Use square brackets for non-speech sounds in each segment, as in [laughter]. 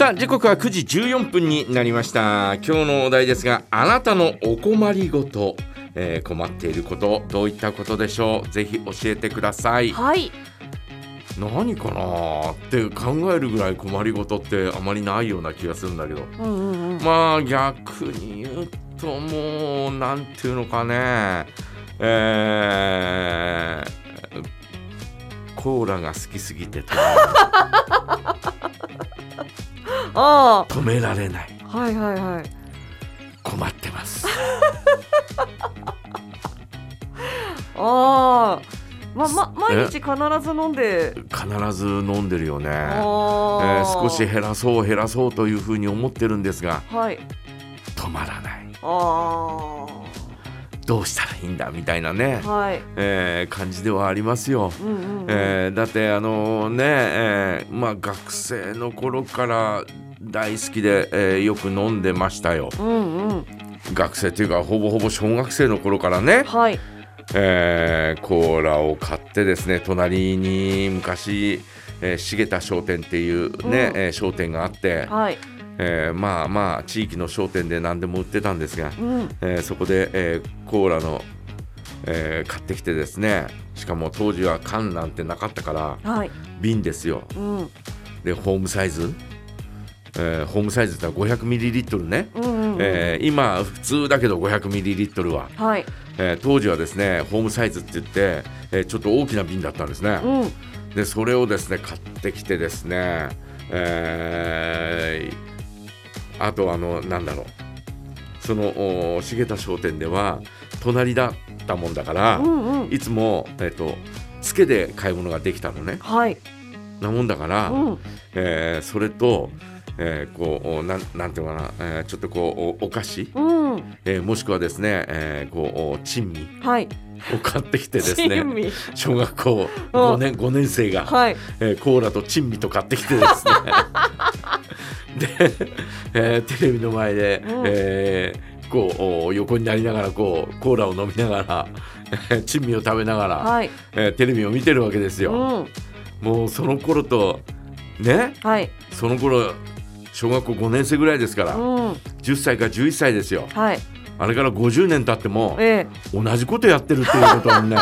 さあ時刻は9時14分になりました。今日のお題ですがあなたのお困りごと、えー困っていることどういったことでしょう？ぜひ教えてください。はい。何かな？って考えるぐらい困りごとってあまりないような気がするんだけど。うんうんうん。まあ逆に言うともうなんていうのかね。えーコーラが好きすぎて止め [laughs] あ止められない。あはいはいはい。困ってます。[laughs] ああ。ままえ？毎日必ず飲んで。必ず飲んでるよね、えあ。ーー少し減らそう減らそうというふうに思ってるんですが。はい。止まらない。あどうしたらいいんだみたいなねあ、はい。えー感じではありますよ。うんうんうん。えーだってあのね、えーまあ学生の頃から大好きで、えーよく飲んでましたよ。うんうん。学生というかほぼほぼ小学生の頃からね、はい。えーコーラを買ってですね隣に昔、えー重田商店っていうね、うん。えー商店があって、はいえーまあまあ地域の商店で何でも売ってたんですが、うん。えーそこで、えーコーラの、えー買ってきてですねしかも当時は缶なんてなかったからはい。瓶ですよ。うん。でホームサイズ、えーホームサイズってのは 500ml ね、うんうんうん。えー今普通だけど 500ml は、はい。えー当時はですねホームサイズって言って、えーちょっと大きな瓶だったんですね、うん。でそれをですね買ってきてですね、えーあとあのなんだろう。そのお重田商店では隣だったもんだから、うんうん。いつも、えっとつけで買い物ができたのね。はい。なもんだから、うん。えーそれと、えーこうおなんなんていうのかな、えーちょっとこうおお菓子、うん。えーもしくはですね、えーこうお珍味はい。を買ってきてですね小学校5年 ,5 年生が、はい。えーコーラと珍味と買ってきてですね [laughs] で、[laughs] えーテレビの前で、うん。えーこうお横になりながらこうコーラを飲みながらえー [laughs] 珍味を食べながら、はい。えーテレビを見てるわけですうよ。ん。もうその頃とね？はい。その頃小学校5年生ぐらいですから、うん。10歳か11歳ですよ。はい。あれから50年経ってもえ同じことやってるっていうことはね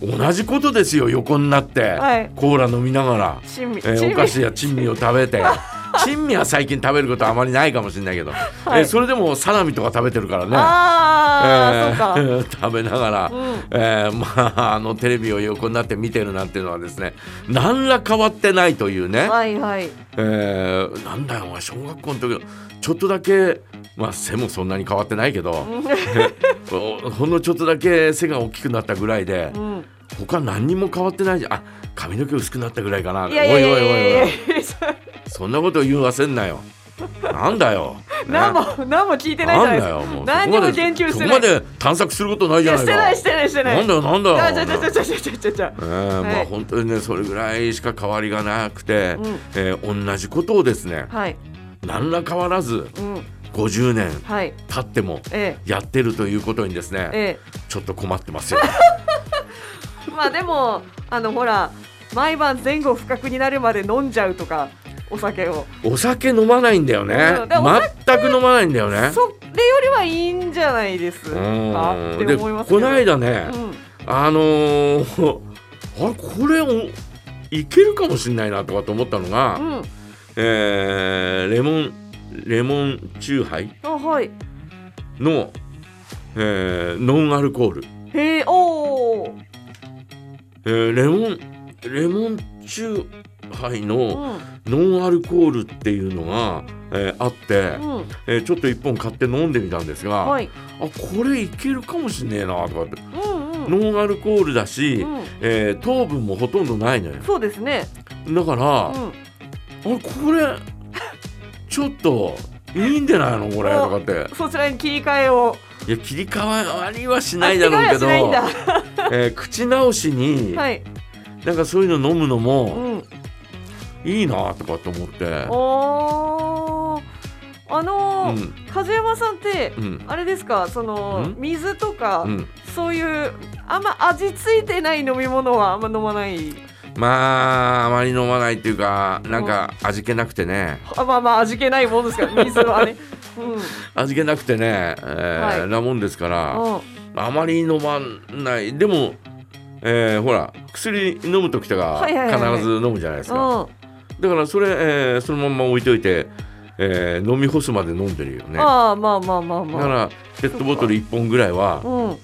[laughs] 同じことですよ横になって、はい。コーラ飲みながら、えーお菓子や珍味を食べて珍味は最近食べることはあまりないかもしれないけど、はい。えーそれでもサラミとか食べてるからね。ああ、そうか。え [laughs] ー食べながら、うん。えーまああのテレビを横になって見てるなんていうのはですね何ら変わってないというね、はいはい。えーなんだよお前小学校の時ちょっとだけまあ背もそんなに変わってないけど、お [laughs] ほんのちょっとだけ背が大きくなったぐらいで、うん他何にも変わってないじゃん。あ髪の毛薄くなったぐらいかな。おいおいおいおい。[laughs] そんなこと言わせんなよ。なんだよ、[laughs] ね、何も何も聞いてないじゃないですか。も何にも言及してない。こまで探索することないじゃないか。してないしてないしてない。んだよなんだよ。ちゃちゃちゃちゃえー、は、本当にねそれぐらいしか変わりがなくて、うん、えー、同じことをですね、はい、何ら変わらず、うん50年経ってもやってるということにですね、ええ、ちょっと困ってますよ。えまあでもあのほら毎晩前後不覚になるまで飲んじゃうとかお酒を。お酒飲まないんだよね。うん。全く飲まないんだよね。それよりはいいんじゃないですか？うん。ってで思いますこの間ね、うん。あのー [laughs] あこれおいけるかもしれないなとかと思ったのが、うん。えーレモンレモンチューハイあはい。の、えーノンアルコール、へえおーえーレモンレモンチューハイのうんノンアルコールっていうのが、えーあって、うん。えーちょっと一本買って飲んでみたんですが、はい。あこれいけるかもしんねえなとかって。うんうん。ノンアルコールだし、うん。えー糖分もほとんどないのよ。そうですね。だから、あうん。これちょっといいんじゃないのこれとかって。そちらに切り替えをいや切り替わりはしないだろうけど、[laughs] えー口直しに、はい。なんかそういうの飲むのうもん。いいなとかと思って、あのーうん。梶山さんってうん。あれですかそのん。水とかうん、そういうあんま味付いてない飲み物はあんま飲まない？まああまり飲まないっていうかなんか味気なくてね。あまあまあ味気ないもんですから水はね。うん。味気なくてね、えーはい。なもんですからうん。あまり飲まない。でも、えーほら薬飲む時とかはいはいはいはい。必ず飲むじゃないですか、うん。だからそれ、えーそのまんま置いといて、えー飲み干すまで飲んでるよね。だああまあまあまあまあ。からペットボトル1本ぐらいはうん。は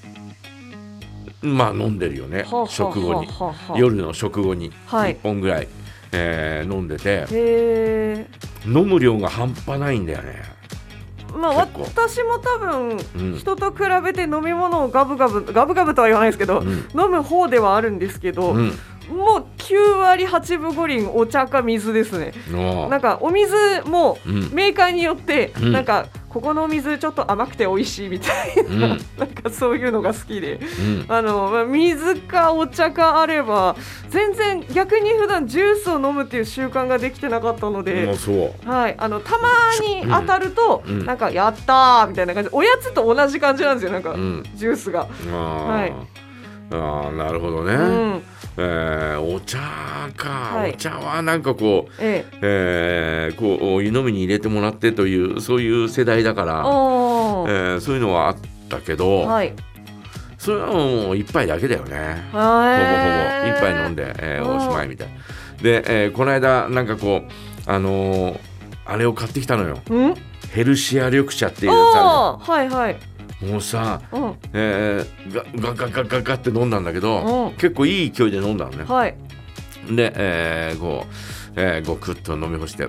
まあ飲んでるよね食後に。夜の食後にはい。1本ぐらい、えー飲んでて。飲む量が半端ないんだよね。まあ私も多分うん。人と比べて飲み物をガブガブガブガブとは言わないですけど、うん。飲む方ではあるんですけど、うん。もう9割8分5厘お茶か水ですね。のなんかお水もうん。メーカーによって、うん。なんかここのお水ちょっと甘くて美味しいみたいな、うん。なんかそういうのが好きで。うん。あのまあ水かお茶かあれば全然逆に普段ジュースを飲むっていう習慣ができてなかったので、もうそう。はい、あのたまに当たると、うん。なんかやったーみたいな感じ。おやつと同じ感じなんですよなんか、うん。ジュースが、はいあーなるほどね、うん。えーお茶か、はい。お茶はなんかこう、ええ。えーこうお湯飲みに入れてもらってというそういう世代だから、えーそういうのはあったけど、はい。それはもう一杯だけだよね。ほぼほぼ。は一杯飲んで、えーうん。おしまいみたいで、えーこの間なんかこうあのーあれを買ってきたのよ。うん？ヘルシア緑茶っていうやつあはいはいもうさ、うん。えーガガガガガガって飲んだんだけど、うん。結構いい勢いで飲んだのね。はい。で、えーこう、えー、ごくっと飲み干して。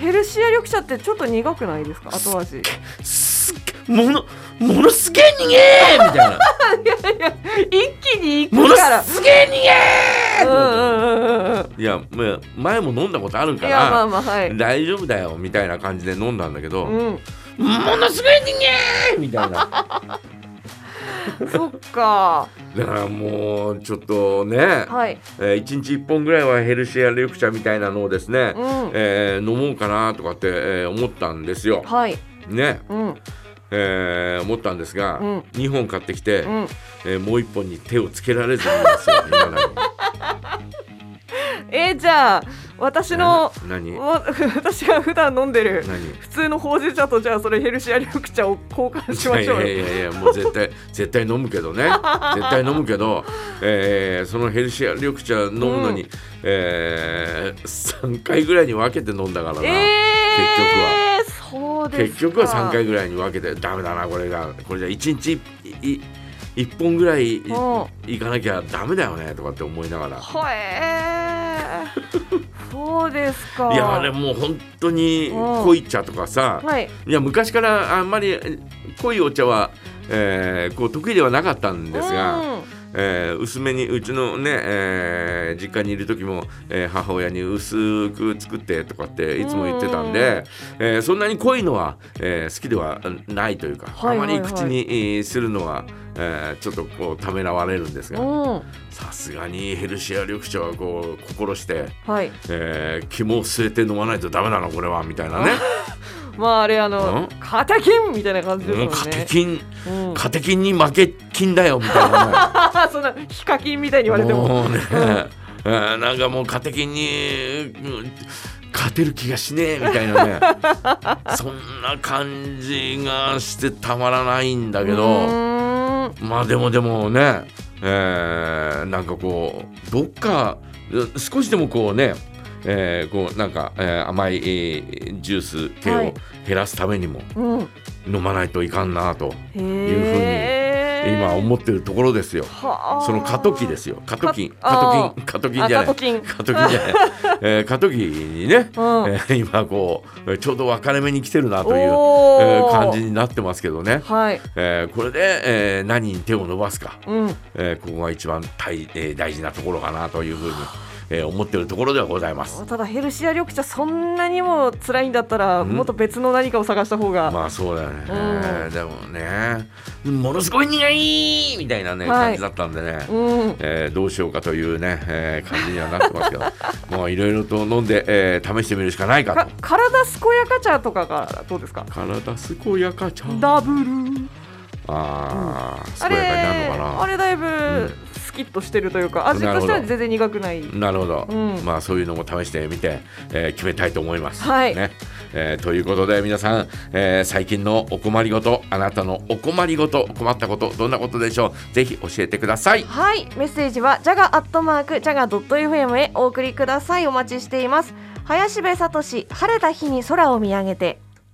ヘルシア緑茶ってちょっと苦くないですか？後味。すっげものものすげえ逃げーみたいな。一気にいものくから。すげえ逃げーうんうんいやまあ前も飲んだことあるかいやまあらまあはい。大丈夫だよみたいな感じで飲んだんだけど、うんものすごい逃げーみたいな。そっか。だからもうちょっとね、はい。えー、1日1本ぐらいはヘルシア緑茶みたいなのをですね、うん。えー飲もうかなとかって、えー思ったんですよ。はい。ね、うん。えー思ったんですが、うん。2本買ってきて、うん。えーもう1本に手をつけられずにいますよ [laughs] えーじゃあ私の [laughs] 私が普段飲んでる何？普通のほうじ茶とじゃあそれヘルシア緑茶を交換しましょうよ。いやいやいやもう絶対 [laughs] 絶対飲むけどね。[laughs] 絶対飲むけど、えーそのヘルシア緑茶飲むのに、うえー、3回ぐらいに分けて飲んだからな、えー、そうですか。結局は3回ぐらいに分けてダメだなこれが。これじゃ1日いい1本ぐらいいかなきゃダメだよねとかって思いながら。そうですか。いやあれもう本当にうん。濃い茶とかさ、はい。いや昔からあんまりえ濃いお茶は、えーこう得意ではなかったんですが、うん。えー薄めにうちのね、えー実家にいる時も、えー母親に薄く作ってとかっていつも言ってたんで、えーそんなに濃いのは、えー好きではないというか、はいはいはい。あまり口にえーするのは、えーちょっとこうためらわれるんですがうん。さすがにヘルシア緑茶はこう心して、はい。えー肝を据えて飲まないとダメなのこれはみたいなね。[laughs] まああれあのうん。カタキンみたいな感じですもんカテねキンうん。カテキンに負け金だよみたいなね。あ [laughs] そんなヒカキンみたいに言われても。もうね、えーなんかもうカテキンに、うん勝てる気がしねえみたいなね。[laughs] そんな感じがしてたまらないんだけうどまあでもでもね、えーなんかこうどっかう少しでもこうねえーこうなんか、えー甘い、えージュース系をはい減らすためにもうん飲まないといかんなとへいう今思ってるところですよ。はあその過渡期ですよ。過渡期、か過渡期、過渡期じゃない。過渡期じゃない。えー過渡期にね、うん。えー今こうちょうど分かれ目に来てるなという、えー感じになってますけどね。はい。えーこれで、えー何に手を伸ばすか、うん。えーここが一番大,、えー大事なところかなというふうに、えー思ってるところではございます。ただヘルシア緑茶そんなにも辛いんだったらん？もっと別の何かを探した方が、まあそうだよね、うん。でもねものすごい苦いみたいなね、はい。感じだったんでね、うん。えーどうしようかというね、えー感じにはなってますけど。[laughs] もういろいろと飲んで、えー試してみるしかないかかと。体健やか茶とかがどうですか？体健やかちゃんダブル。あー、あ健やかになるれのかな。あれだいぶんスキッとしてるというか味としては全然苦くない。なるほど、うん。まあそういうのも試してみて、えー決めたいと思います。はい。ね。えーということで皆さん、えー最近のお困りごとあなたのお困りごと困ったことどんなことでしょうぜひ教えてください。はい。メッセージはジャガアットマークジャガドット FM へお送りください。お待ちしています。林部聡晴れた日に空を見上げて